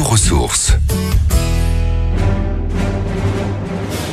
retour.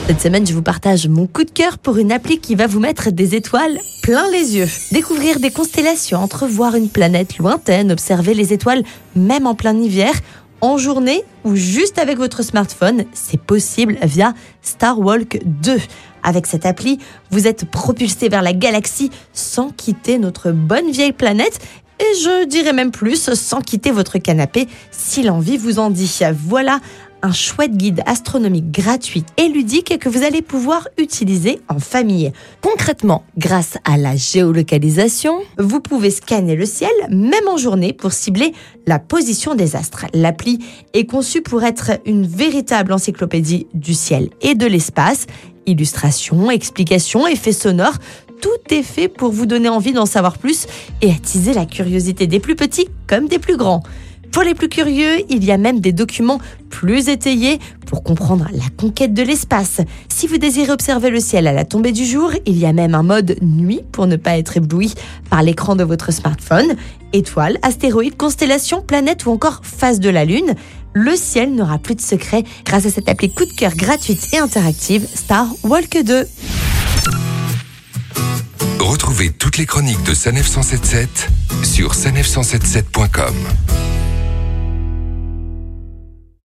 Cette semaine, je vous partage mon coup de cœur pour une appli qui va vous mettre des étoiles plein les yeux. Découvrir des constellations, entrevoir une planète lointaine, observer les étoiles même en plein hiver, en journée ou juste avec votre smartphone, c'est possible via Starwalk 2. Avec cette appli, vous êtes propulsé vers la galaxie sans quitter notre bonne vieille planète et je dirais même plus sans quitter votre canapé si l'envie vous en dit. Voilà un chouette guide astronomique gratuit et ludique que vous allez pouvoir utiliser en famille. Concrètement, grâce à la géolocalisation, vous pouvez scanner le ciel, même en journée, pour cibler la position des astres. L'appli est conçue pour être une véritable encyclopédie du ciel et de l'espace. Illustrations, explications, effets sonores, tout est fait pour vous donner envie d'en savoir plus et attiser la curiosité des plus petits comme des plus grands. Pour les plus curieux, il y a même des documents plus étayés pour comprendre la conquête de l'espace. Si vous désirez observer le ciel à la tombée du jour, il y a même un mode nuit pour ne pas être ébloui par l'écran de votre smartphone. Étoiles, astéroïdes, constellations, planètes ou encore face de la Lune. Le ciel n'aura plus de secret grâce à cette appli coup de cœur gratuite et interactive Star Walk 2. Retrouvez toutes les chroniques de Sanef 177 sur sanef177.com.